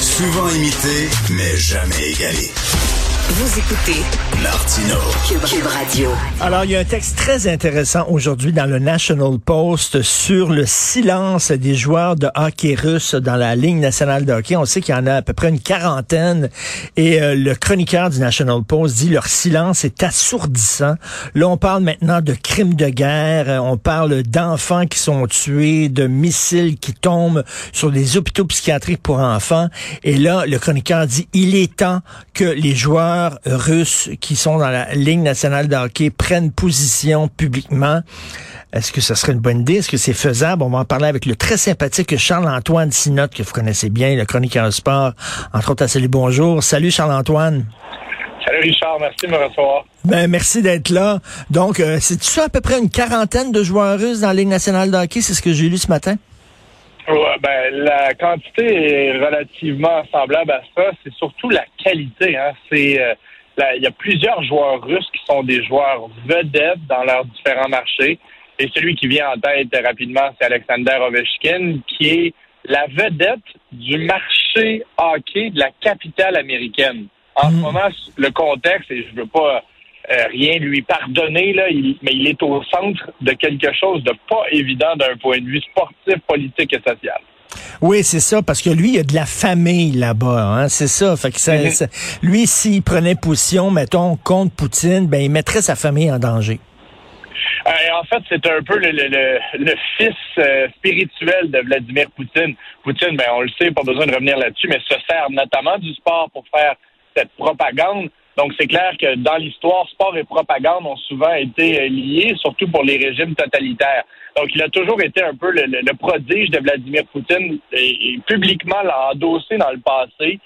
Souvent imité, mais jamais égalé. Vous écoutez Martino. Cube, Cube Radio. Alors, il y a un texte très intéressant aujourd'hui dans le National Post sur le silence des joueurs de hockey russe dans la Ligue nationale de hockey. On sait qu'il y en a à peu près une quarantaine et euh, le chroniqueur du National Post dit leur silence est assourdissant. Là, on parle maintenant de crimes de guerre, on parle d'enfants qui sont tués, de missiles qui tombent sur des hôpitaux psychiatriques pour enfants. Et là, le chroniqueur dit il est temps que les joueurs russes qui sont dans la Ligue nationale de hockey prennent position publiquement. Est-ce que ce serait une bonne idée? Est-ce que c'est faisable? On va en parler avec le très sympathique Charles-Antoine Sinotte, que vous connaissez bien, le chroniqueur sport, entre autres à Salut Bonjour. Salut Charles-Antoine. Salut Richard, merci de me recevoir. Ben, merci d'être là. Donc, euh, c'est ça à peu près une quarantaine de joueurs russes dans la Ligue nationale de hockey? C'est ce que j'ai lu ce matin? Ouais, ben, la quantité est relativement semblable à ça. C'est surtout la qualité. Hein. C'est euh, il y a plusieurs joueurs russes qui sont des joueurs vedettes dans leurs différents marchés. Et celui qui vient en tête rapidement, c'est Alexander Ovechkin, qui est la vedette du marché hockey de la capitale américaine. En ce moment, le contexte, et je veux pas euh, rien lui pardonner, là, mais il est au centre de quelque chose de pas évident d'un point de vue sportif, politique et social. Oui, c'est ça, parce que lui, il y a de la famille là-bas, hein, c'est ça. Fait que ça, Mm-hmm. lui, s'il prenait position, mettons, contre Poutine, ben, il mettrait sa famille en danger. Euh, en fait, c'est un peu le, le, le, le fils euh, spirituel de Vladimir Poutine. Poutine, ben, on le sait, pas besoin de revenir là-dessus, mais se sert notamment du sport pour faire cette propagande. Donc, c'est clair que dans l'histoire, sport et propagande ont souvent été euh, liés, surtout pour les régimes totalitaires. Donc, il a toujours été un peu le, prodige de Vladimir Poutine et, publiquement l'a endossé dans le passé.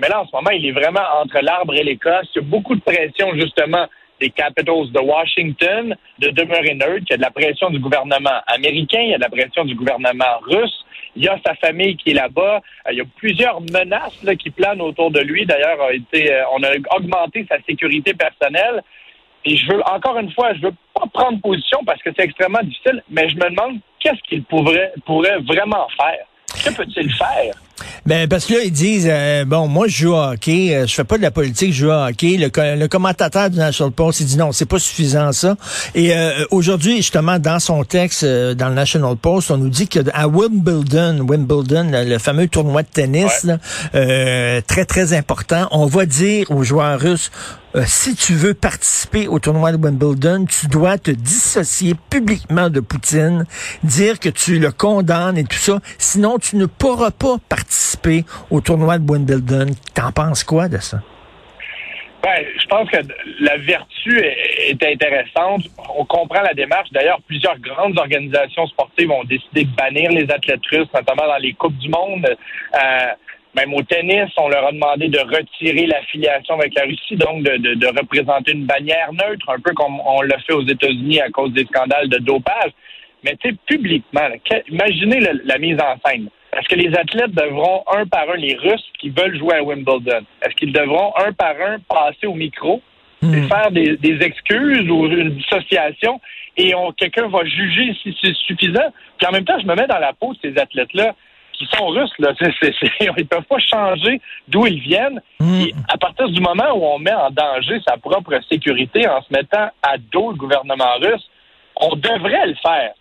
Mais là, en ce moment, il est vraiment entre l'arbre et l'écosse. Il y a beaucoup de pression, justement, des Capitals de Washington de demeurer neutre. Il y a de la pression du gouvernement américain, il y a de la pression du gouvernement russe. Il y a sa famille qui est là-bas. Euh, Il y a plusieurs menaces qui planent autour de lui. D'ailleurs, euh, on a augmenté sa sécurité personnelle. Et je veux, encore une fois, je veux pas prendre position parce que c'est extrêmement difficile, mais je me demande qu'est-ce qu'il pourrait vraiment faire. Que peut-il faire? Ben parce que là ils disent euh, bon moi je joue au hockey, euh, je fais pas de la politique, je joue au hockey. Le, co- le commentateur du National Post il dit non c'est pas suffisant ça. Et euh, aujourd'hui justement dans son texte euh, dans le National Post on nous dit que à Wimbledon, Wimbledon le, le fameux tournoi de tennis là, euh, très très important, on va dire aux joueurs russes euh, si tu veux participer au tournoi de Wimbledon, tu dois te dissocier publiquement de Poutine, dire que tu le condamnes et tout ça. Sinon, tu ne pourras pas participer au tournoi de Wimbledon. T'en penses quoi de ça? Ben, je pense que la vertu est, intéressante. On comprend la démarche. D'ailleurs, plusieurs grandes organisations sportives ont décidé de bannir les athlètes russes, notamment dans les Coupes du Monde. Euh, même au tennis, on leur a demandé de retirer l'affiliation avec la Russie, donc de, de, de, représenter une bannière neutre, un peu comme on l'a fait aux États-Unis à cause des scandales de dopage. Mais tu sais, publiquement, là, que, imaginez le, la mise en scène. Est-ce que les athlètes devront un par un, les Russes qui veulent jouer à Wimbledon, est-ce qu'ils devront un par un passer au micro et faire des, des excuses ou une dissociation et on, quelqu'un va juger si c'est suffisant? Puis en même temps, je me mets dans la peau de ces athlètes-là qui sont russes, là. C'est, c'est, ils peuvent pas changer d'où ils viennent. Mm. Et à partir du moment où on met en danger sa propre sécurité en se mettant à dos le gouvernement russe, on devrait le faire.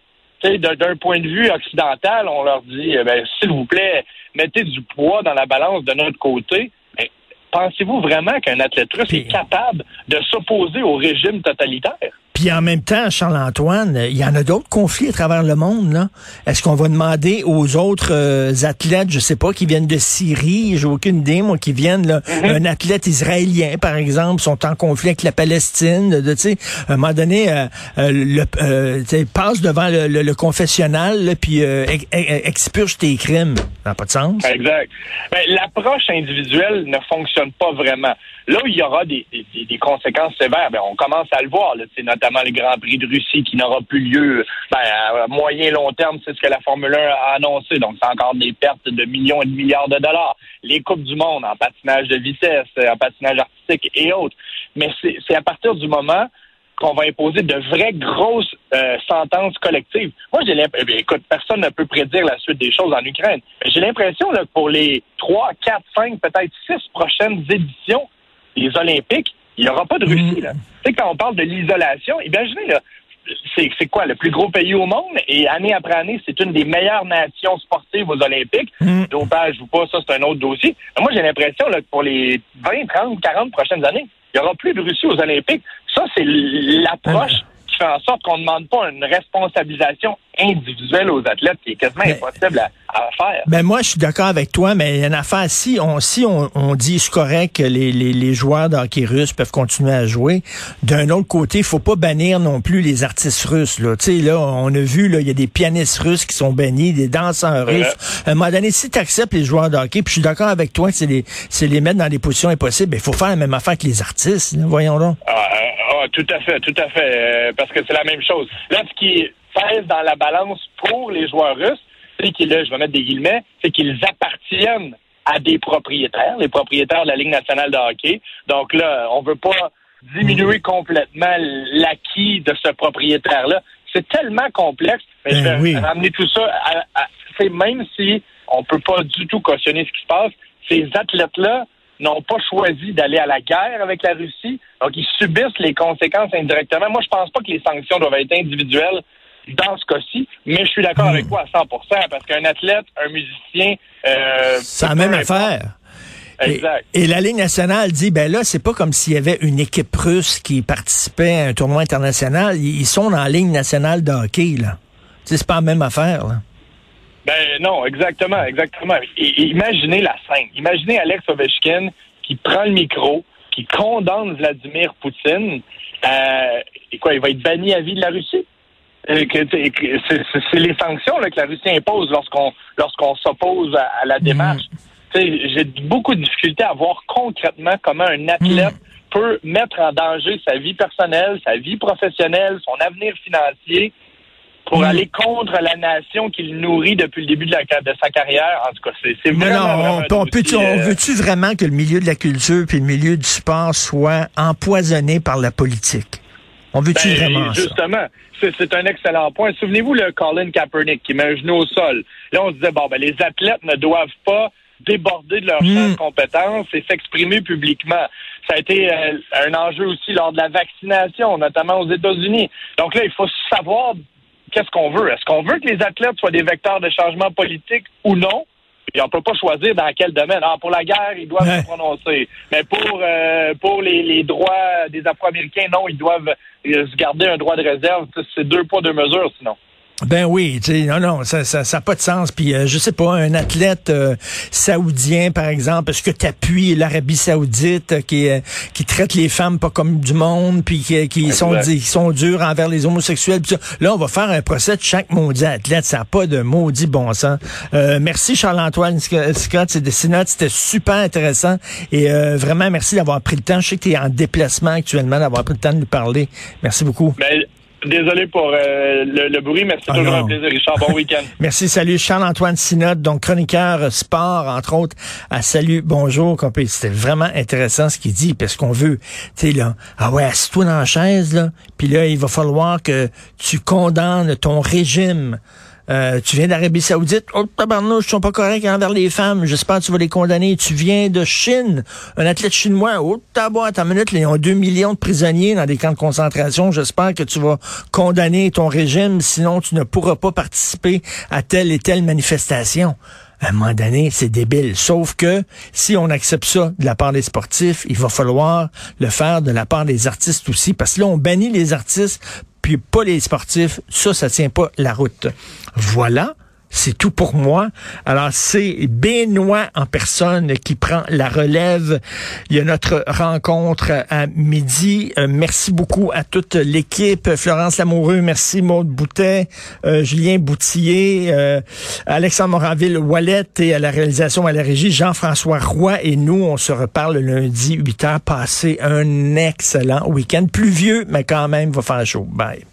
D'un point de vue occidental, on leur dit, eh ben, s'il vous plaît, mettez du poids dans la balance de notre côté. Pensez-vous vraiment qu'un athlète russe Puis- est capable de s'opposer au régime totalitaire? Puis en même temps, Charles-Antoine, il y en a d'autres conflits à travers le monde. là. Est-ce qu'on va demander aux autres euh, athlètes, je sais pas, qui viennent de Syrie, j'ai aucune idée, moi, qui viennent, là, un athlète israélien, par exemple, sont en conflit avec la Palestine, de, tu sais, à un moment donné, euh, euh, le, euh, passe devant le, le- le confessionnal, là, puis euh, ex- expurge tes crimes. Ça n'a pas de sens. Exact. Ben, L'approche individuelle ne fonctionne pas vraiment. Là il y aura des, des, des conséquences sévères, ben, on commence à le voir. Là, notamment le Grand Prix de Russie qui n'aura plus lieu ben, à moyen long terme, c'est ce que la Formule 1 a annoncé. Donc, c'est encore des pertes de millions et de milliards de dollars. Les Coupes du Monde en patinage de vitesse, en patinage artistique et autres. Mais c'est à partir du moment qu'on va imposer de vraies grosses euh, sentences collectives. Moi, j'ai l'impression, écoute, personne ne peut prédire la suite des choses en Ukraine. J'ai l'impression que pour les trois, quatre, cinq, peut-être six prochaines éditions des Olympiques, il n'y aura pas de Russie. Là. Tu sais, quand on parle de l'isolation, imaginez, là, c'est, c'est quoi, le plus gros pays au monde? Et année après année, c'est une des meilleures nations sportives aux Olympiques. Mm. Dopage ou pas, ça, c'est un autre dossier. Mais moi, j'ai l'impression là, que pour les 20, 30, 40 prochaines années, il n'y aura plus de Russie aux Olympiques. Ça, c'est l'approche qui fait en sorte qu'on ne demande pas une responsabilisation individuelle aux athlètes qui est quasiment Mais- impossible à, à faire. Ben moi, je suis d'accord avec toi, mais il y a une affaire. Si on, si on, on dit c'est correct que les, les, les joueurs de hockey russe peuvent continuer à jouer, d'un autre côté, il faut pas bannir non plus les artistes russes. Là, tu sais, là, on a vu, là, il y a des pianistes russes qui sont bannis, des danseurs Ouais. russes. À un moment donné, si tu acceptes les joueurs de hockey, puis je suis d'accord avec toi que c'est les, c'est les mettre dans des positions impossibles, il faut faire la même affaire que les artistes. là, voyons donc. Ah, euh, ah, tout à fait, tout à fait, euh, parce que c'est la même chose. Là, ce qui pèse dans la balance pour les joueurs russes, c'est qu'ils, là, je vais mettre des guillemets, c'est qu'ils appartiennent à des propriétaires, les propriétaires de la Ligue nationale de hockey. Donc là, on veut pas diminuer complètement l'acquis de ce propriétaire-là. C'est tellement complexe, mais je Ben vais oui. ramener tout ça à, à- c'est même si on peut pas du tout cautionner ce qui se passe, ces athlètes-là n'ont pas choisi d'aller à la guerre avec la Russie, donc ils subissent les conséquences indirectement. Moi, je pense pas que les sanctions doivent être individuelles dans ce cas-ci, mais je suis d'accord Hmm. avec toi à 100% parce qu'un athlète, un musicien, euh, C'est la même affaire. Et, Exact. et la Ligue nationale dit, ben là, c'est pas comme s'il y avait une équipe russe qui participait à un tournoi international. Ils ils sont dans la Ligue nationale de hockey, là. C'est pas la même affaire, là. Ben non, exactement, exactement. Et- et imaginez la scène. Imaginez Alex Ovechkin qui prend le micro, qui condamne Vladimir Poutine. Euh, et quoi, il va être banni à vie de la Russie? C'est les sanctions là, que la Russie impose lorsqu'on lorsqu'on s'oppose à, à la démarche. Tu sais, J'ai beaucoup de difficultés à voir concrètement comment un athlète peut mettre en danger sa vie personnelle, sa vie professionnelle, son avenir financier pour Mm. aller contre la nation qu'il nourrit depuis le début de, la, de sa carrière. En tout cas, c'est Non, vraiment, non, vraiment on, un peut- on peut- dossier, on euh, veut-tu vraiment que le milieu de la culture puis le milieu du sport soit empoisonné par la politique? On veut-tu Ben, vraiment justement, c'est un excellent point. Souvenez-vous le Colin Kaepernick qui met un genou au sol. Là, on se disait, bon, ben, les athlètes ne doivent pas déborder de leur Mm. champ de compétences et s'exprimer publiquement. Ça a été euh, un enjeu aussi lors de la vaccination, notamment aux États-Unis. Donc là, il faut savoir qu'est-ce qu'on veut. Est-ce qu'on veut que les athlètes soient des vecteurs de changement politique ou non? Et on peut pas choisir dans quel domaine. Ah, pour la guerre, ils doivent Ouais. se prononcer. Mais pour euh, pour les, les droits des Afro-Américains, non, ils doivent euh, se garder un droit de réserve. C'est deux poids, deux mesures, sinon. Ben oui, tu sais, non, non, ça ça, ça a pas de sens. Puis euh, je sais pas, un athlète euh, saoudien, par exemple, est-ce que tu appuies l'Arabie saoudite euh, qui euh, qui traite les femmes pas comme du monde, puis qui, qui sont qui sont durs envers les homosexuels. puis ça? Là, on va faire un procès de chaque maudit athlète. Ça n'a pas de maudit bon sens. Euh, merci Charles-Antoine Sc- Scott, c'est de Synode, c'était super intéressant et euh, vraiment merci d'avoir pris le temps. Je sais que tu es en déplacement actuellement, d'avoir pris le temps de nous parler. Merci beaucoup. Mais désolé pour euh, le, le bruit, mais c'est Ah toujours non. un plaisir, Richard. Bon week-end. Merci, salut. Charles-Antoine Synode, donc chroniqueur sport, entre autres, à Salut, bonjour. C'était vraiment intéressant ce qu'il dit, parce qu'on veut, tu sais, là, ah ouais, assis-toi dans la chaise, là, puis là, il va falloir que tu condamnes ton régime. Euh, tu viens d'Arabie Saoudite, oh tabarnouche, ils sont pas corrects envers les femmes, j'espère que tu vas les condamner. Tu viens de Chine, un athlète chinois, oh tabac, à minute, ils ont deux millions de prisonniers dans des camps de concentration, j'espère que tu vas condamner ton régime, sinon tu ne pourras pas participer à telle et telle manifestation. À un moment donné, c'est débile. Sauf que si on accepte ça de la part des sportifs, il va falloir le faire de la part des artistes aussi. Parce que là, on bannit les artistes, puis pas les sportifs. Ça, ça tient pas la route. Voilà. C'est tout pour moi. Alors, c'est Benoît en personne qui prend la relève. Il y a notre rencontre à midi. Euh, merci beaucoup à toute l'équipe. Florence Lamoureux, merci Maude Boutet, euh, Julien Boutillier, euh, Alexandre Moranville-Wallet et à la réalisation à la régie, Jean-François Roy et nous, on se reparle lundi 8 heures. Passez un excellent week-end. Pluvieux, mais quand même, va faire chaud. Bye.